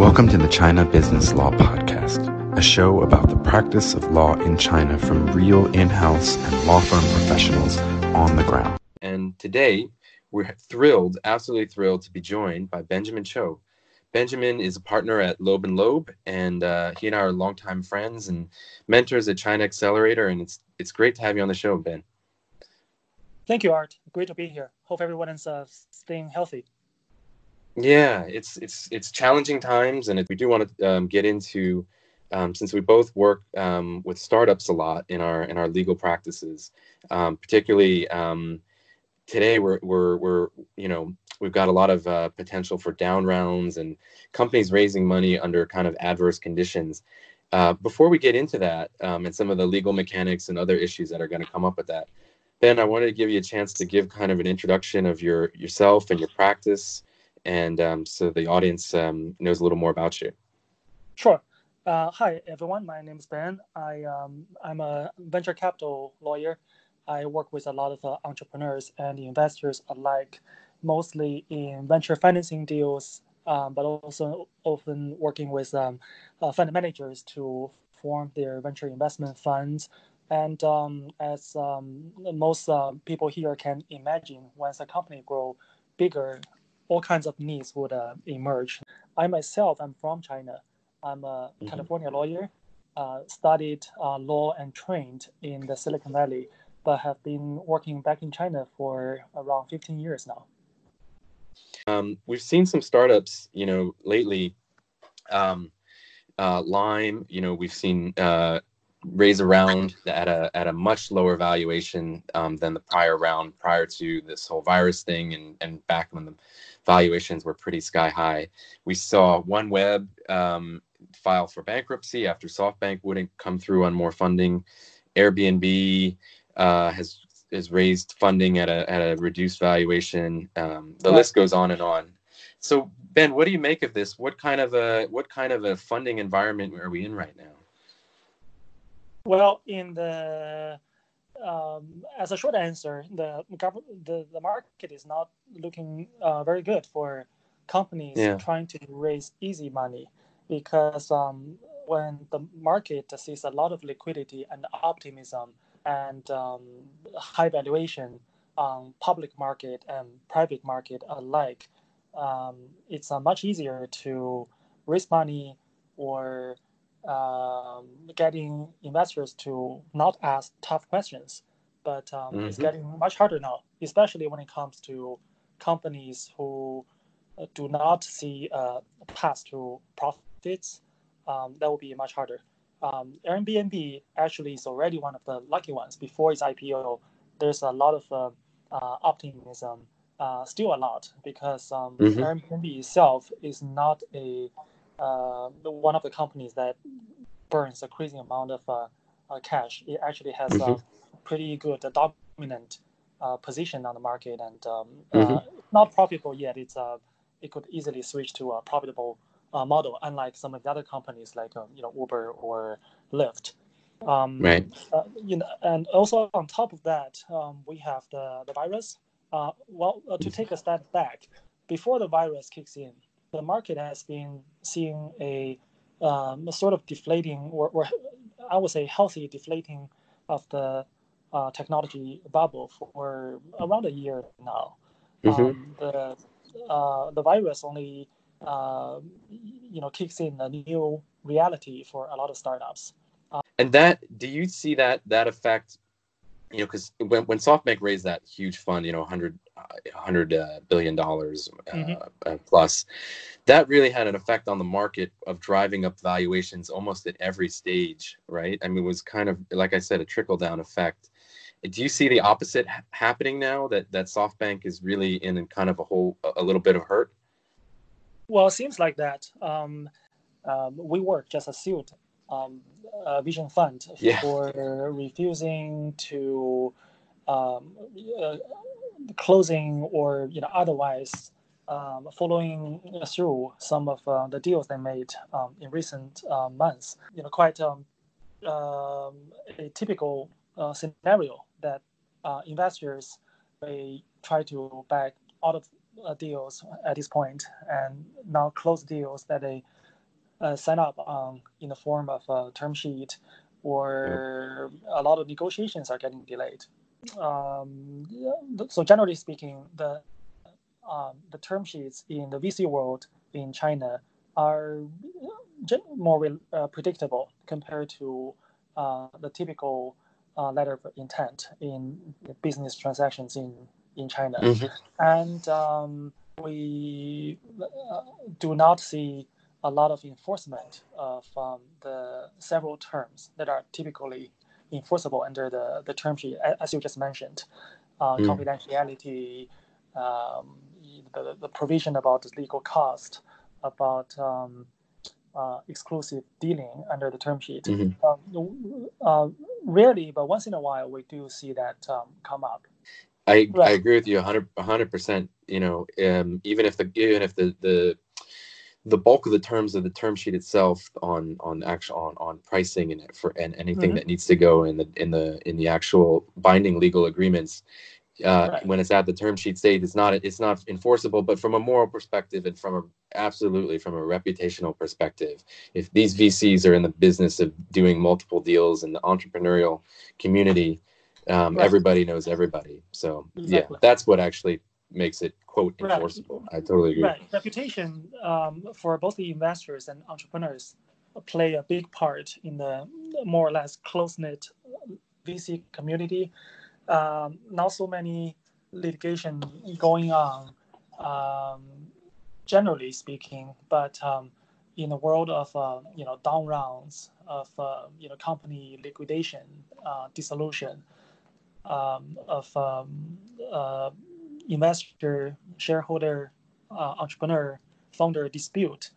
Welcome to the China Business Law Podcast, a show about the practice of law in China from real in house and law firm professionals on the ground. And today, we're thrilled, absolutely thrilled to be joined by Benjamin Qiu. Benjamin is a partner at Loeb and Loeb, and uh, he and I are longtime friends and mentors at China Accelerator. And it's it's great to have you on the show, Ben. Thank you, Art. Great to be here. Hope everyone is uh, staying healthy. Yeah, it's it's it's challenging times, and we do want to um, get into um, since we both work um, with startups a lot in our in our legal practices, um, particularly um, today we're we're we're you know we've got a lot of uh, potential for down rounds and companies raising money under kind of adverse conditions. Uh, before we get into that um, and some of the legal mechanics and other issues that are going to come up with that, Ben, I wanted to give you a chance to give kind of an introduction of your yourself and your practice, and um, so the audience um, knows a little more about you. Sure. Uh, hi everyone. My name is Ben. I um, I'm a venture capital lawyer. I work with a lot of uh, entrepreneurs and investors alike mostly in venture financing deals, um, but also often working with um, uh, fund managers to form their venture investment funds. And um, as most uh, people here can imagine, once a company grows bigger, all kinds of needs would uh, emerge. I myself, I'm from China. I'm a mm-hmm. California lawyer, uh, studied uh, law and trained in the Silicon Valley, but have been working back in China for around 15 years now. Um, we've seen some startups, you know, lately. Um, uh, Lime, you know, we've seen uh, raise around at a at a much lower valuation um, than the prior round prior to this whole virus thing, and and back when the valuations were pretty sky high. We saw OneWeb um, file for bankruptcy after SoftBank wouldn't come through on more funding. Airbnb uh, has is raised funding at a at a reduced valuation. Um, the list goes on and on. So Ben, what do you make of this? What kind of a what kind of a funding environment are we in right now? Well, in the um, as a short answer, the the the market is not looking uh, very good for companies yeah. trying to raise easy money because um, when the market sees a lot of liquidity and optimism and um, high valuation on public market and private market alike, um, it's uh, much easier to raise money or um, getting investors to not ask tough questions. But um, mm-hmm. it's getting much harder now, especially when it comes to companies who uh, do not see a path to profits. Um, that will be much harder um, Airbnb actually is already one of the lucky ones. Before its IPO, there's a lot of uh, uh, optimism, uh, still a lot, because um, mm-hmm. Airbnb itself is not a uh, one of the companies that burns a crazy amount of uh, uh, cash. It actually has mm-hmm. a pretty good dominant position on the market and um, mm-hmm. not profitable yet. It's it could easily switch to a profitable uh, model, unlike some of the other companies like uh, you know Uber or Lyft. Um, right. Uh, you know, and also on top of that, um, we have the the virus. Uh, well, uh, to take a step back, before the virus kicks in, the market has been seeing a um, sort of deflating, or, or, I would say healthy deflating of the uh, technology bubble for around a year now. Mm-hmm. Um, the the virus only uh, you know kicks in a new reality for a lot of startups. Uh, and that, do you see that that effect? You know, because when, when SoftBank raised that huge fund, you know, 100, 100 uh, dollars uh, mm-hmm. Uh, plus, that really had an effect on the market of driving up valuations almost at every stage, right? I mean, it was kind of like I said, a trickle down effect. Do you see the opposite ha- happening now? That that SoftBank is really in kind of a hole a little bit of hurt. Well, it seems like that. Um, um, WeWork just sued um, a Vision Fund yeah. for refusing to um, uh, closing or you know otherwise um, following through some of uh, the deals they made um, in recent uh, months. You know, quite um, um, a typical uh, scenario that uh, investors may try to back out of uh, deals at this point and now close deals that they uh, sign up on in the form of a term sheet, or a lot of negotiations are getting delayed. Um, so generally speaking, the um, the term sheets in the VC world in China are more uh, predictable compared to uh, the typical uh, letter of intent in business transactions in in China, mm-hmm. and um, we uh, do not see a lot of enforcement of um, the several terms that are typically enforceable under the, the term sheet, as you just mentioned, uh, mm. confidentiality, um, the, the provision about legal cost, about um, uh, exclusive dealing under the term sheet. Mm-hmm. Um, uh, rarely, but once in a while, we do see that um, come up. I, right. I agree with you 100 percent. You know, um, even if the even if the the the bulk of the terms of the term sheet itself on on actual on, on pricing and for and anything mm-hmm. that needs to go in the in the in the actual binding legal agreements uh, right. when it's at the term sheet stage it's not it's not enforceable but from a moral perspective and from a absolutely from a reputational perspective if these vcs are in the business of doing multiple deals in the entrepreneurial community um, right. everybody knows everybody so exactly. yeah that's what actually makes it quote enforceable. Right. I totally agree. Right. Reputation um, for both the investors and entrepreneurs play a big part in the more or less close knit VC community. Um, not so many litigation going on, um, generally speaking, but um, in the world of uh, you know down rounds of uh, you know company liquidation, uh, dissolution, um, of um, uh, investor, shareholder, uh, entrepreneur, founder dispute,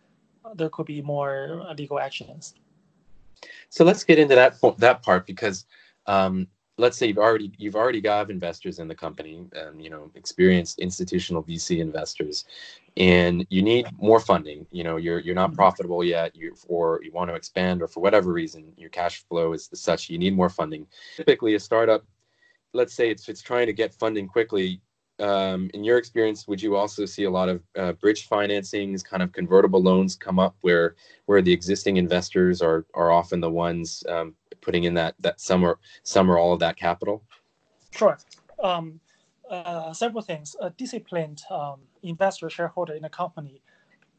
there could be more legal actions. So let's get into that that part because um, let's say you've already you've already got investors in the company, and you know experienced institutional VC investors, and you need more funding. You know you're you're not mm-hmm. profitable yet, you or you want to expand, or for whatever reason your cash flow is such you need more funding. Typically, a startup, let's say it's it's trying to get funding quickly um, in your experience, would you also see a lot of uh, bridge financings, kind of convertible loans come up where where the existing investors are are often the ones um, putting in that that some or some or all of that capital? Sure. Um, uh, several things. A disciplined um, investor shareholder in a company,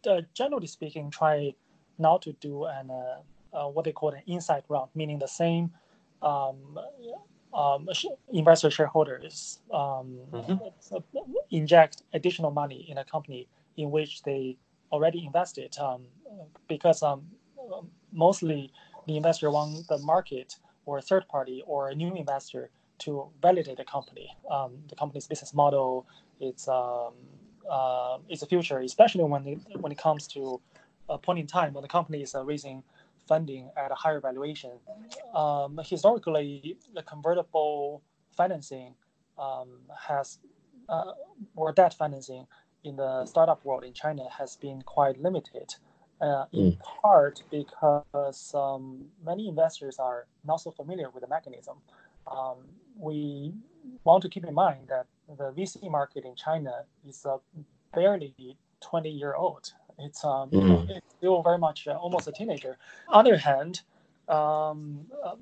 uh, generally speaking, try not to do an uh, uh, what they call an inside round, meaning the same um, investor shareholders um, mm-hmm. inject additional money in a company in which they already invested um, because um, mostly the investor want the market or a third party or a new investor to validate the company, um, the company's business model, its um, uh, its future, especially when it, when it comes to a point in time when the company is uh, raising funding at a higher valuation. Um, historically, the convertible financing um, has, uh, or debt financing in the startup world in China has been quite limited. Uh, in mm. part because um, many investors are not so familiar with the mechanism. Um, we want to keep in mind that the VC market in China is uh, barely 20 year old it's um, mm. it's still very much uh, almost a teenager. On the other hand, um, uh,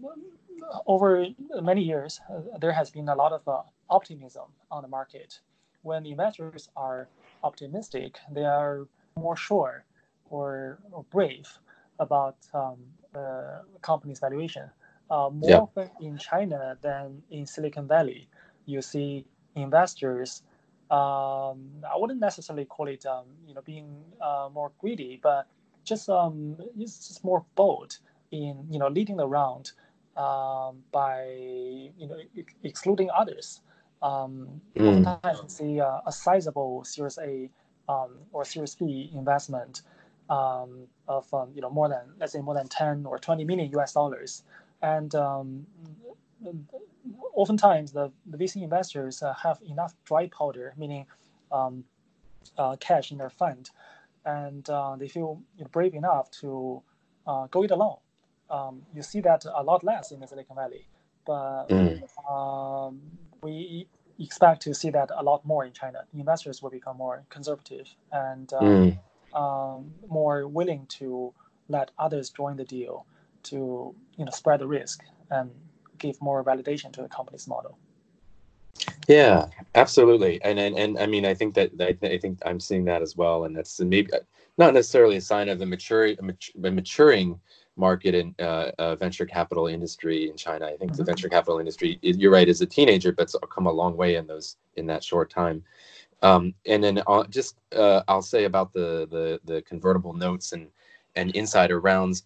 over many years, uh, there has been a lot of uh, optimism on the market. When investors are optimistic, they are more sure or, or brave about um, the company's valuation. Uh, more yeah. often in China than in Silicon Valley, you see investors um, I wouldn't necessarily call it um, you know being uh, more greedy, but just um, it's just more bold in you know leading the round um, by you know ex- excluding others. Um, mm. Oftentimes, see uh, a sizable Series A um, or Series B investment um, of um, you know more than let's say more than 10 or 20 million US dollars, and um, oftentimes the, the VC investors uh, have enough dry powder, meaning um, uh, cash in their fund, and uh, they feel brave enough to uh, go it alone. Um, you see that a lot less in the Silicon Valley, but mm. um, we expect to see that a lot more in China. Investors will become more conservative and mm. more willing to let others join the deal to you know spread the risk and give more validation to the company's model. Yeah, absolutely, and and, and I mean, I think that I, th- I think I'm seeing that as well, and that's maybe not necessarily a sign of the maturing a maturing market in uh, uh, venture capital industry in China. I think mm-hmm. the venture capital industry, you're right, is a teenager, but it's come a long way in those in that short time. Um, and then I'll just uh, I'll say about the, the the convertible notes and and insider rounds.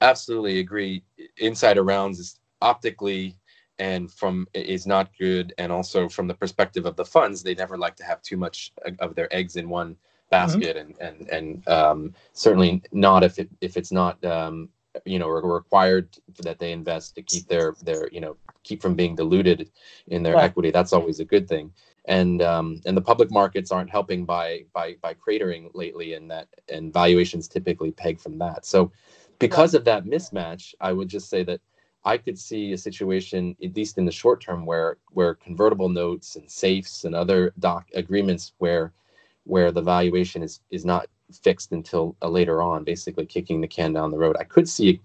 Absolutely agree. Insider rounds is optically and from is not good, and also from the perspective of the funds, they never like to have too much of their eggs in one basket, mm-hmm. and and and um, certainly not if it if it's not um, you know required that they invest to keep their their you know keep from being diluted in their right. equity. That's always a good thing. And um, and the public markets aren't helping by by by cratering lately, and that and valuations typically peg from that. So because of that mismatch, I would just say that I could see a situation, at least in the short term, where where convertible notes and safes and other doc agreements where where the valuation is is not fixed until uh, later on, basically kicking the can down the road. I could see,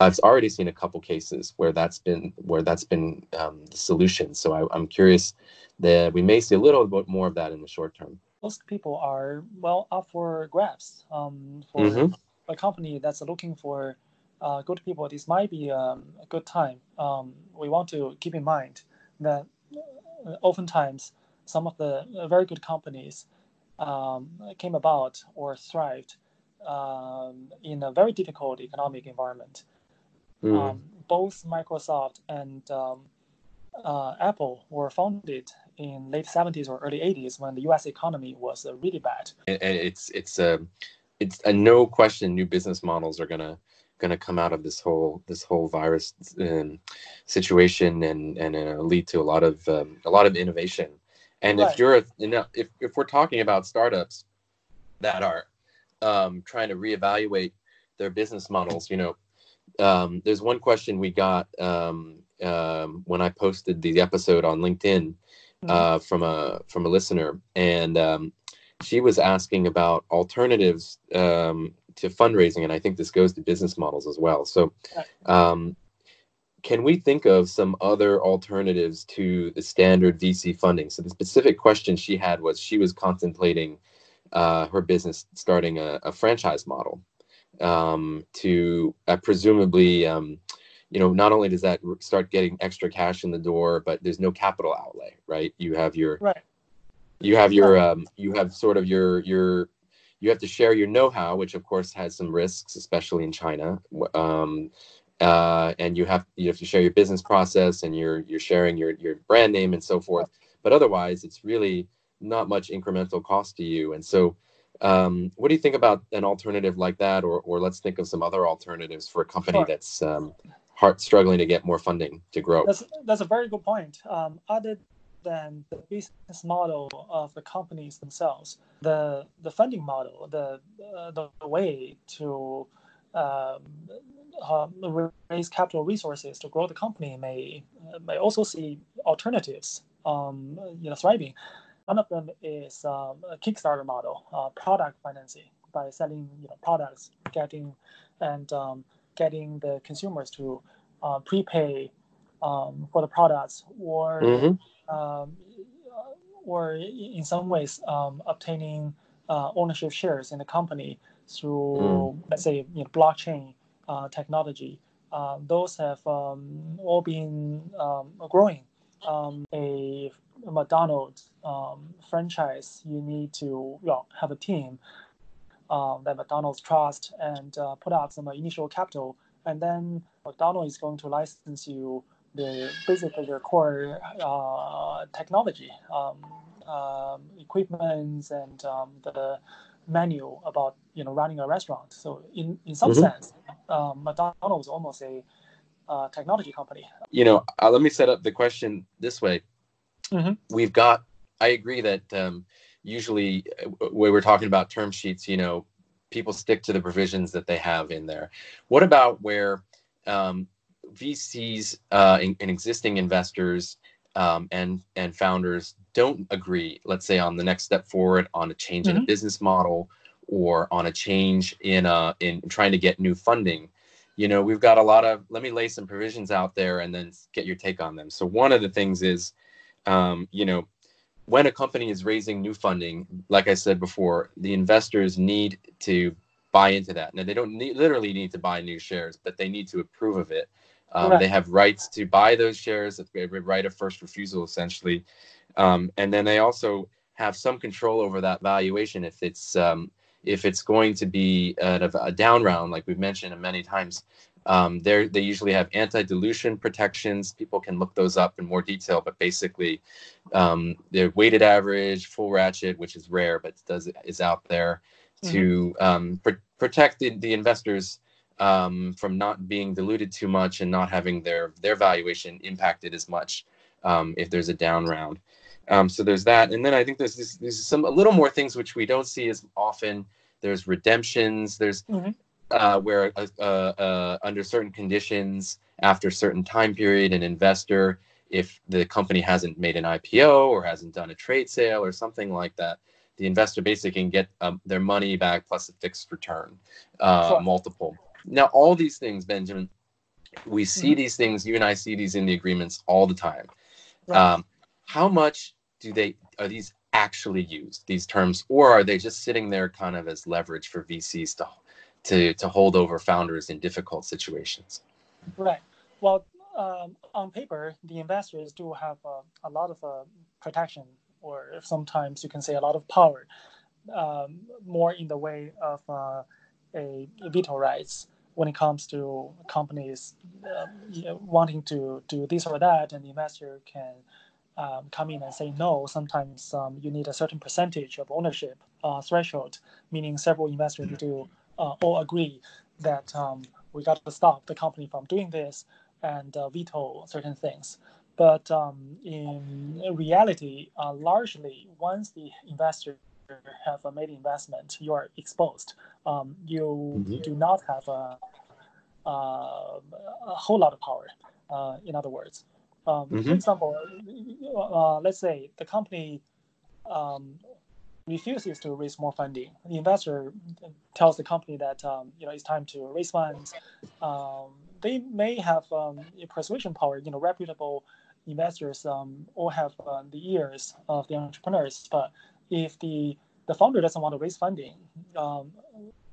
I've already seen a couple cases where that's been where that's been um, the solution. So I, am curious that we may see a little bit more of that in the short term. Most people are well up for grabs. Um, for mm-hmm. a company that's looking for uh, good people, this might be um, a good time. Um, we want to keep in mind that uh, oftentimes some of the uh, very good companies um, came about or thrived um, in a very difficult economic environment. Mm. Um, both Microsoft and um, uh, Apple were founded in late 70s or early 80s when the U.S. economy was uh, really bad. And, it's it's a it's a no question new business models are gonna gonna come out of this whole this whole virus um, situation and and uh, lead to a lot of um, a lot of innovation and right. if you're, you know, if, if we're talking about startups that are um, trying to reevaluate their business models, you know, um, there's one question we got um, um when I posted the episode on LinkedIn mm-hmm. uh, from a from a listener, and um, she was asking about alternatives um, to fundraising, and I think this goes to business models as well. So, can we think of some other alternatives to the standard VC funding? So the specific question she had was she was contemplating uh, her business starting a, a franchise model um, to uh, presumably, um, you know, not only does that start getting extra cash in the door, but there's no capital outlay, right? You have your, right. you have your, um, you have sort of your your you have to share your know-how, which of course has some risks, especially in China. Um, uh, and you have you have to share your business process and you're you're sharing your your brand name and so forth. But otherwise, it's really not much incremental cost to you. And so, um, what do you think about an alternative like that, or or let's think of some other alternatives for a company sure. that's um, hard struggling to get more funding to grow? That's that's a very good point. Um, other than the business model of the companies themselves, the the funding model, the uh, the way to um, um, raise capital resources to grow the company may uh, may also see alternatives, um, you know, thriving. One of them is um, a Kickstarter model, uh, product financing by selling you know products, getting and um, getting the consumers to uh, prepay um, for the products, or mm-hmm. um, or in some ways um, obtaining uh, ownership shares in the company through mm. let's say you know, blockchain uh, technology. Uh, those have um, all been um, growing. Um, a McDonald's um, franchise, you need to well, have a team um, that McDonald's trust and uh, put up some initial capital, and then McDonald's is going to license you the basically their core uh, technology, um, um, equipment, and um, the menu about you know running a restaurant. So in in some mm-hmm. sense, um, McDonald's almost a uh, technology company. You know, uh, let me set up the question this way. Mm-hmm. We've got. I agree that um, usually uh, when we're talking about term sheets, you know, people stick to the provisions that they have in there. What about where um, VCs uh, and, and, existing investors um, and and founders don't agree, let's say on the next step forward on a change mm-hmm. in a business model or on a change in uh in trying to get new funding. You know we've got a lot of let me lay some provisions out there and then get your take on them. So one of the things is um, you know when a company is raising new funding like i said before the investors need to buy into that. Now they don't need, literally need to buy new shares but they need to approve of it um, right. they have rights to buy those shares, a right of first refusal essentially um, and then they also have some control over that valuation if it's um, if it's going to be a, a down round, like we've mentioned many times. Um, they usually have anti-dilution protections. People can look those up in more detail, but basically, um, their weighted average, full ratchet, which is rare but does is out there mm-hmm. to um, pr- protect the, the investors um, from not being diluted too much and not having their their valuation impacted as much um, if there's a down round. Um, so there's that, and then I think there's this, there's some a little more things which we don't see as often. There's redemptions. There's mm-hmm. uh, where uh, uh, uh, under certain conditions, after a certain time period, an investor, if the company hasn't made an IPO or hasn't done a trade sale or something like that, the investor basically can get um, their money back plus a fixed return uh, sure. multiple. Now, all these things, Benjamin, we see mm-hmm. these things. You and I see these in the agreements all the time. Right. Um, how much do they are these actually used these terms or are they just sitting there kind of as leverage for vcs to to, to hold over founders in difficult situations right well um, on paper the investors do have uh, a lot of uh, protection or sometimes you can say a lot of power um, more in the way of uh, a veto rights when it comes to companies uh, wanting to do this or that and the investor can um, come in and say no, sometimes um, you need a certain percentage of ownership uh, threshold, meaning several investors to uh, all agree that um, we got to stop the company from doing this and uh, veto certain things. But um, in reality, uh, largely, once the investor have made investment, you are exposed. Um, you mm-hmm. do not have a, a, a, whole lot of power. Uh, in other words, um, mm-hmm. For example, uh, let's say the company um, refuses to raise more funding. The investor tells the company that um, you know it's time to raise funds. Um, they may have um, persuasion power. You know, reputable investors um, all have uh, the ears of the entrepreneurs. But if the the founder doesn't want to raise funding,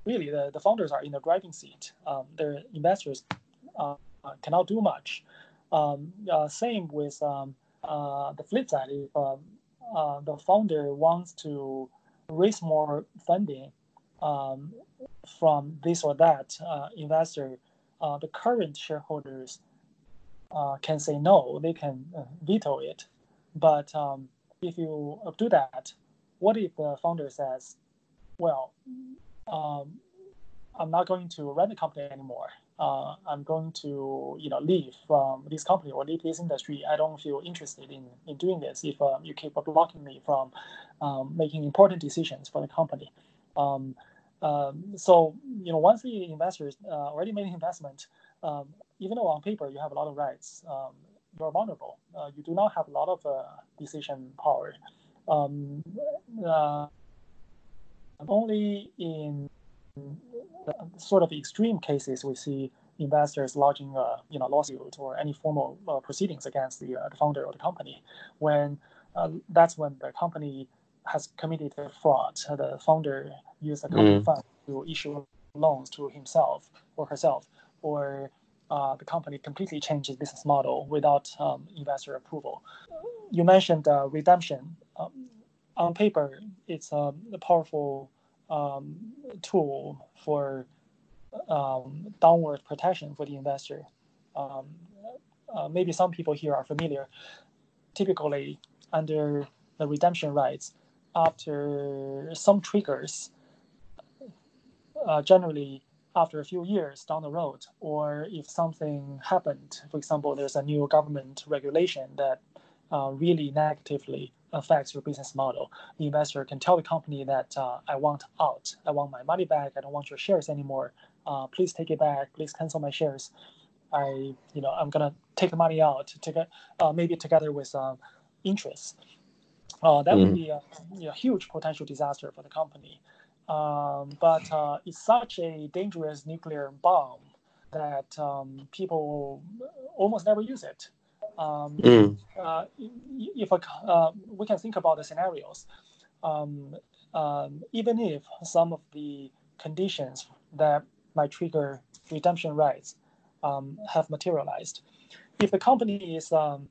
really the, the founders are in the driving seat. their investors uh, cannot do much. Um, uh, same with um, uh, the flip side. If um, uh, the founder wants to raise more funding um, from this or that uh, investor, uh, the current shareholders can say no. They can veto it. But um, if you do that, what if the founder says, "Well, um, I'm not going to run the company anymore uh, I'm going to you know leave from this company or leave this industry. I don't feel interested in, in doing this if um, you keep blocking me from um, making important decisions for the company. Um, um so you know once the investors uh, already made an investment, um, even though on paper you have a lot of rights, um, you're vulnerable. Uh, you do not have a lot of uh, decision power. Uh, only in sort of extreme cases, we see investors lodging a you know lawsuit or any formal uh, proceedings against the, uh, the founder of the company. When uh, that's when the company has committed a fraud. The founder used the company mm. fund to issue loans to himself or herself, or uh, the company completely changes business model without um, investor approval. You mentioned uh, redemption. Um, on paper, it's um, a powerful um, tool for um, downward protection for the investor. Um, uh, maybe some people here are familiar. Typically, under the redemption rights, after some triggers, uh, generally after a few years down the road, or if something happened, for example, there's a new government regulation that uh, really negatively affects your business model. The investor can tell the company that uh, I want out, I want my money back, I don't want your shares anymore. Uh, please take it back. Please cancel my shares. I, you know, I'm gonna take the money out, to uh, maybe together with um, interest. Uh, that mm. would be a, you know, huge potential disaster for the company. um, but uh, it's such a dangerous nuclear bomb that um, people almost never use it. Um, mm. uh, if a, uh, we can think about the scenarios, um, um, even if some of the conditions that might trigger redemption rights um, have materialized, if the company is um,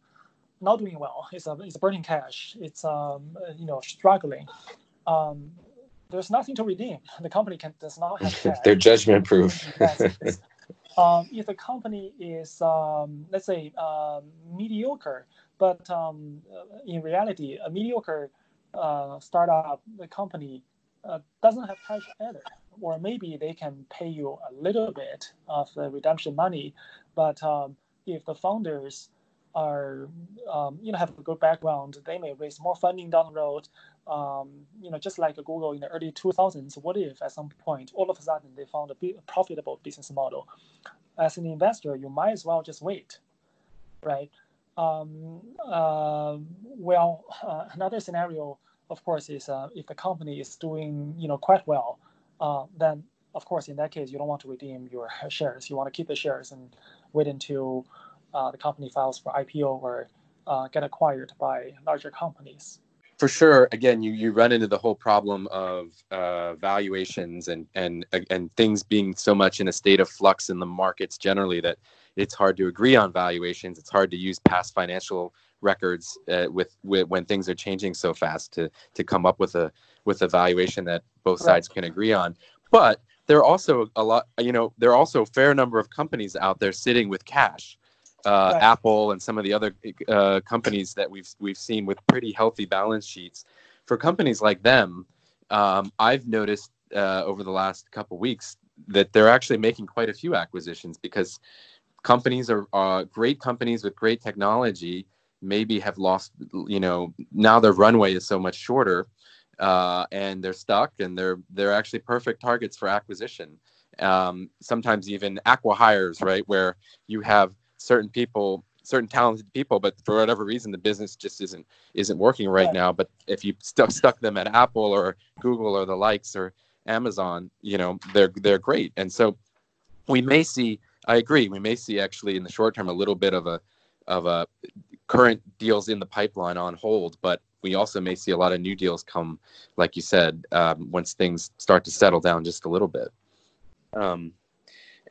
not doing well, it's, uh, it's burning cash, it's um, you know struggling, um, there's nothing to redeem. The company can does not have. They're judgment proof. Um, if the company is, um, let's say, um, mediocre, but um, in reality, a mediocre uh, startup the company uh, doesn't have cash either, or maybe they can pay you a little bit of the redemption money, but um, if the founders are um, you know have a good background, they may raise more funding down the road. Um, you know, just like Google in the early 2000s, what if at some point all of a sudden they found a, profitable business model? As an investor, you might as well just wait, right? Um, uh, well, uh, another scenario, of course, is uh, if the company is doing you know quite well, uh, then of course in that case you don't want to redeem your shares. You want to keep the shares and wait until uh, the company files for IPO or uh, get acquired by larger companies. For sure. Again, you, you run into the whole problem of uh, valuations and, and and things being so much in a state of flux in the markets generally that it's hard to agree on valuations. It's hard to use past financial records uh, with, with when things are changing so fast to to come up with a with a valuation that both sides can agree on. But there are also a lot, you know, there are also a fair number of companies out there sitting with cash uh, right. Apple and some of the other uh, companies that we've we've seen with pretty healthy balance sheets. For companies like them, um, I've noticed uh, over the last couple weeks that they're actually making quite a few acquisitions because companies are uh, great companies with great technology maybe have lost you know now their runway is so much shorter uh, and they're stuck and they're they're actually perfect targets for acquisition um, sometimes even acqui-hires right where you have certain people certain talented people but for whatever reason the business just isn't isn't working right, right. now. But if you stuck stuck them at apple or google or the likes or amazon you know they're they're great. And so we may see i agree we may see actually in the short term a little bit of a of a current deals in the pipeline on hold but we also may see a lot of new deals come like you said um, once things start to settle down just a little bit. Um,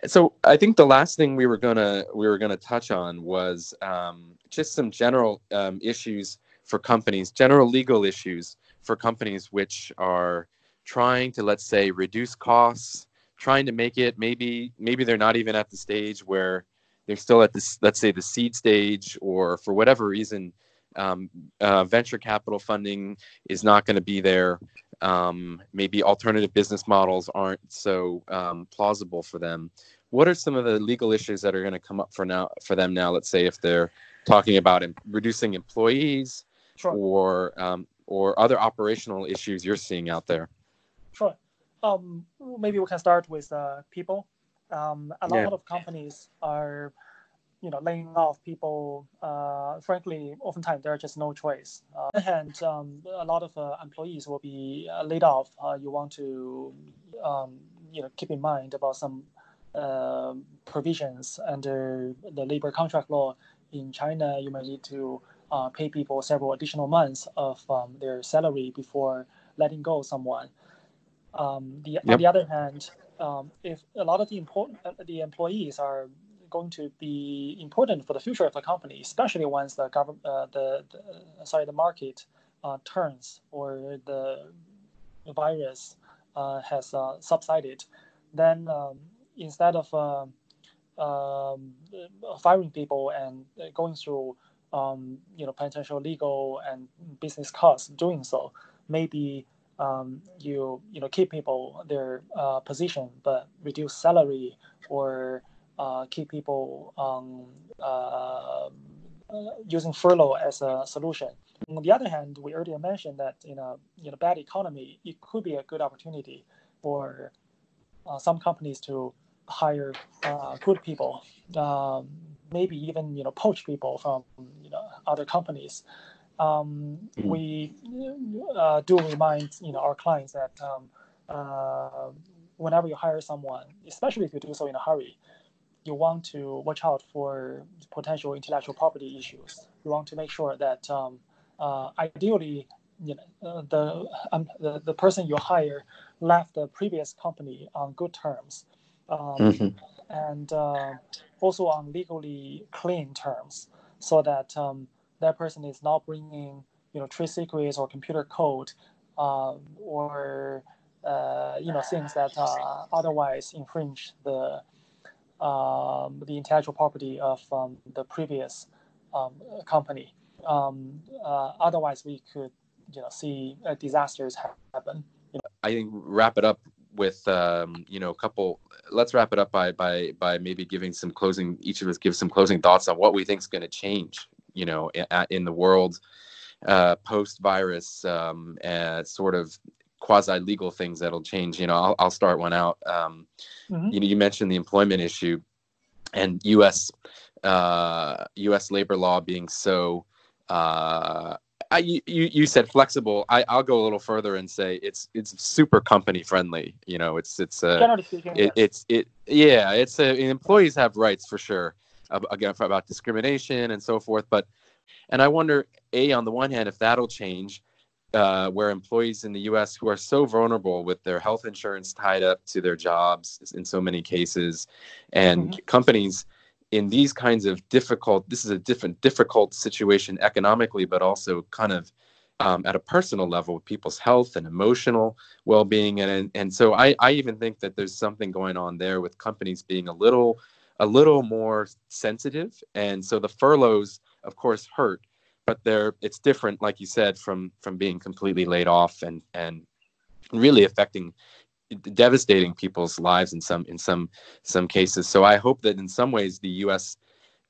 so I think the last thing we were gonna we were gonna touch on was um, just some general um, issues for companies, general legal issues for companies which are trying to let's say reduce costs, trying to make it maybe maybe they're not even at the stage where they're still at this let's say the seed stage or for whatever reason um, uh, venture capital funding is not going to be there. Um, maybe alternative business models aren't so um, plausible for them. What are some of the legal issues that are going to come up for now for them now? Let's say if they're talking about em- reducing employees sure. or um, or other operational issues you're seeing out there. Sure. Um, maybe we can start with uh, people. Um, a lot yeah. of companies are you know laying off people uh, frankly oftentimes there are just no choice. Uh, and um, a lot of uh, employees will be uh, laid off. Uh, you want to um, you know keep in mind about some uh, provisions under the labor contract law in china. You may need to pay people several additional months of um, their salary before letting go someone. Um, the, yep. on the other hand um, if a lot of the important the employees are going to be important for the future of the company, especially once the government, uh, the, the sorry, the market uh, turns or the virus uh, has uh, subsided. Then um, instead of um, um firing people and going through um, you know potential legal and business costs doing so, maybe um, you you know keep people their uh, position but reduce salary or uh, keep people um, uh, using furlough as a solution. On the other hand, we earlier mentioned that in a in a bad economy, it could be a good opportunity for uh, some companies to hire uh, good people, um, maybe even you know poach people from you know other companies. Um, mm-hmm. We uh, do remind you know our clients that um, uh, whenever you hire someone, especially if you do so in a hurry, you want to watch out for potential intellectual property issues. You want to make sure that um, uh, ideally, you know, uh, the, um, the the person you hire left the previous company on good terms, um, mm-hmm. and uh, also on legally clean terms, so that um, that person is not bringing you know trade secrets or computer code um, or uh, you know things that uh, otherwise infringe the um, the intellectual property of um, the previous um, company. Um, uh, otherwise, we could you know see uh, disasters happen. You know. I think wrap it up with um, you know a couple. Let's wrap it up by by by maybe giving some closing. Each of us give some closing thoughts on what we think is going to change. You know, in, in the world uh, post virus um, sort of quasi legal things that'll change. You know, I'll, I'll start one out. Um, mm-hmm. You know, you mentioned the employment issue and U.S. Uh, U.S. labor law being so. Uh, I, you, you said flexible. I, I'll go a little further and say it's it's super company friendly. You know, it's it's uh, it, it's it yeah. It's a, employees have rights for sure. Again, about discrimination and so forth, but and I wonder, a on the one hand, if that'll change, uh, where employees in the U.S. who are so vulnerable with their health insurance tied up to their jobs in so many cases, and mm-hmm. companies in these kinds of difficult. This is a different difficult situation economically, but also kind of um, at a personal level with people's health and emotional well-being, and and so I I even think that there's something going on there with companies being a little a little more sensitive, and so the furloughs of course hurt but they're it's different like you said from from being completely laid off and and really affecting devastating people's lives in some in some some cases. So i hope that in some ways the us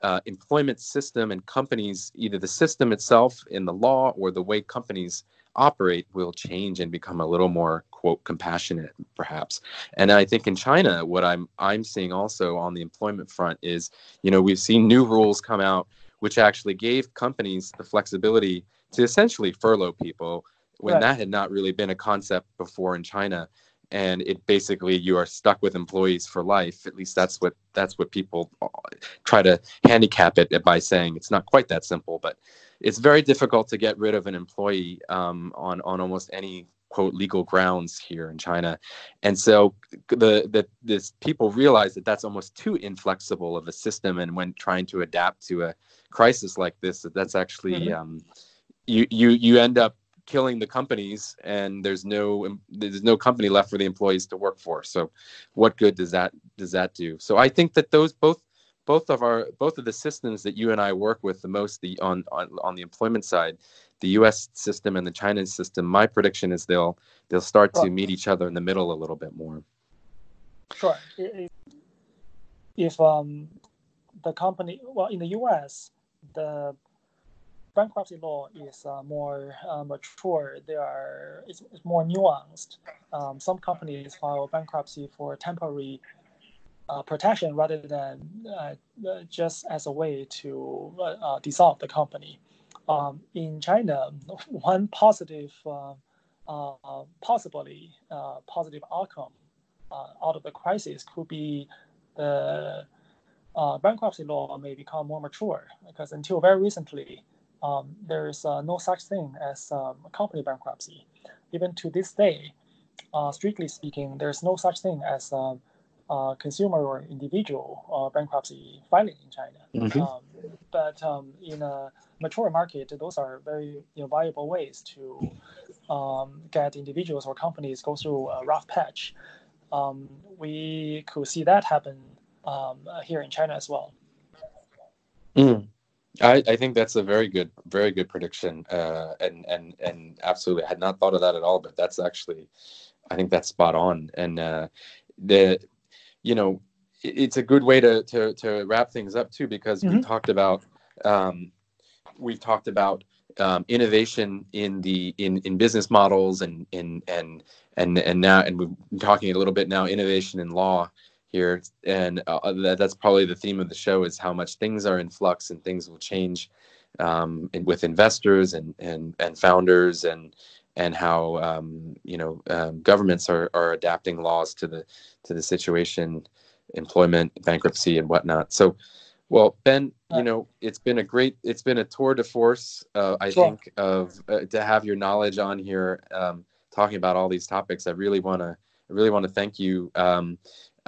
uh, employment system and companies either the system itself in the law or the way companies operate will change and become a little more quote compassionate perhaps. And i think in china what i'm i'm seeing also on the employment front is you know we've seen new rules come out which actually gave companies the flexibility to essentially furlough people when right. that had not really been a concept before in China. And it basically you are stuck with employees for life. At least that's what that's what people uh, try to handicap it by saying it's not quite that simple. But it's very difficult to get rid of an employee um, on on almost any quote legal grounds here in China, and so the the this people realize that that's almost too inflexible of a system, and when trying to adapt to a crisis like this, that that's actually mm-hmm. um, you you you end up killing the companies, and there's no there's no company left for the employees to work for. So, what good does that does that do? So I think that those both both of our both of the systems that you and I work with the most the on on, on the employment side the U.S. system and the China system, my prediction is they'll they'll start to meet each other in the middle a little bit more. Sure. If um, the company, well, in the U.S., the bankruptcy law is uh, more uh, mature. They are it's, it's more nuanced. Um, some companies file bankruptcy for temporary uh, protection rather than uh, just as a way to uh, dissolve the company um, in China, one positive, uh, uh, possibly uh, positive outcome uh, out of the crisis could be the uh, bankruptcy law may become more mature because until very recently, um, there is uh, no such thing as um, company bankruptcy. Even to this day, strictly speaking, there's no such thing as um, consumer or individual bankruptcy filing in China. Mm-hmm. Um, but um, in a mature market, those are very you know, viable ways to um, get individuals or companies go through a rough patch. Um, we could see that happen um, here in China as well. Mm. I, I think that's a very good, very good prediction, uh, and and and absolutely, I had not thought of that at all. But that's actually, I think that's spot on. And uh, the, you know, it's a good way to to to wrap things up too, because mm-hmm. we talked about um, we've talked about um, innovation in the in in business models and in and and and now and we're talking a little bit now innovation in law here and uh, that, that's probably the theme of the show is how much things are in flux and things will change um, with investors and and and founders and and how um, you know um, governments are, are adapting laws to the to the situation, employment, bankruptcy, and whatnot. So, well, Ben, you know, it's been a great, it's been a tour de force. Uh, I sure. think of uh, to have your knowledge on here, um, talking about all these topics. I really want to, I really want to thank you um,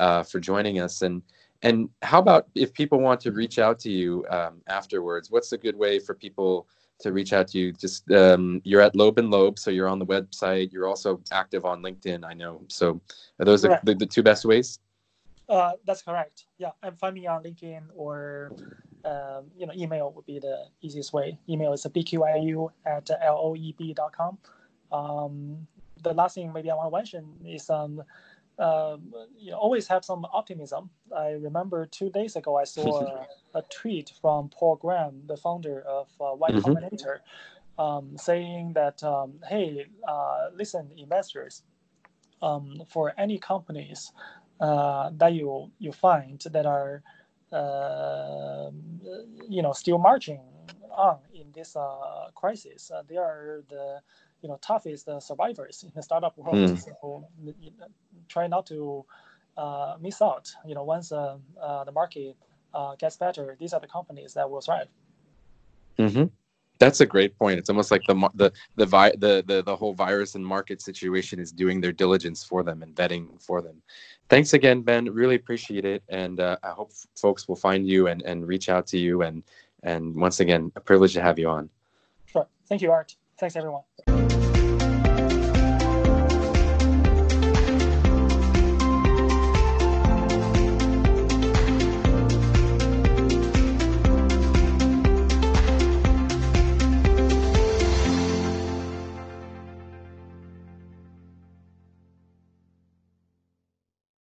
uh, for joining us. And and how about if people want to reach out to you um, afterwards? What's a good way for people? to reach out to you, just um, you're at Loeb and Loeb, so you're on the website. You're also active on LinkedIn, I know. So are those the, the, the, two best ways? Uh, that's correct. Yeah, and find me on LinkedIn or um, you know email would be the easiest way. Email is bqiu at loeb.com. Um, the last thing maybe I want to mention is um, um, you always have some optimism. I remember two days ago I saw a, a tweet from Paul Graham, the founder of uh, Y mm-hmm. Combinator, um, saying that, um, hey, uh, listen, investors, um, for any companies uh, that you you find that are uh, you know still marching on in this uh, crisis, uh, they are the you know toughest the survivors in the startup world. Mm. So try not to uh, miss out. You know, once uh, uh the market uh, gets better, these are the companies that will thrive. Mm-hmm. That's a great point. It's almost like the the the, vi- the the the whole virus and market situation is doing their diligence for them and vetting for them. Thanks again, Ben. Really appreciate it, and uh, I hope folks will find you and and reach out to you. And and once again, a privilege to have you on. Sure. Thank you, Art. Thanks, everyone.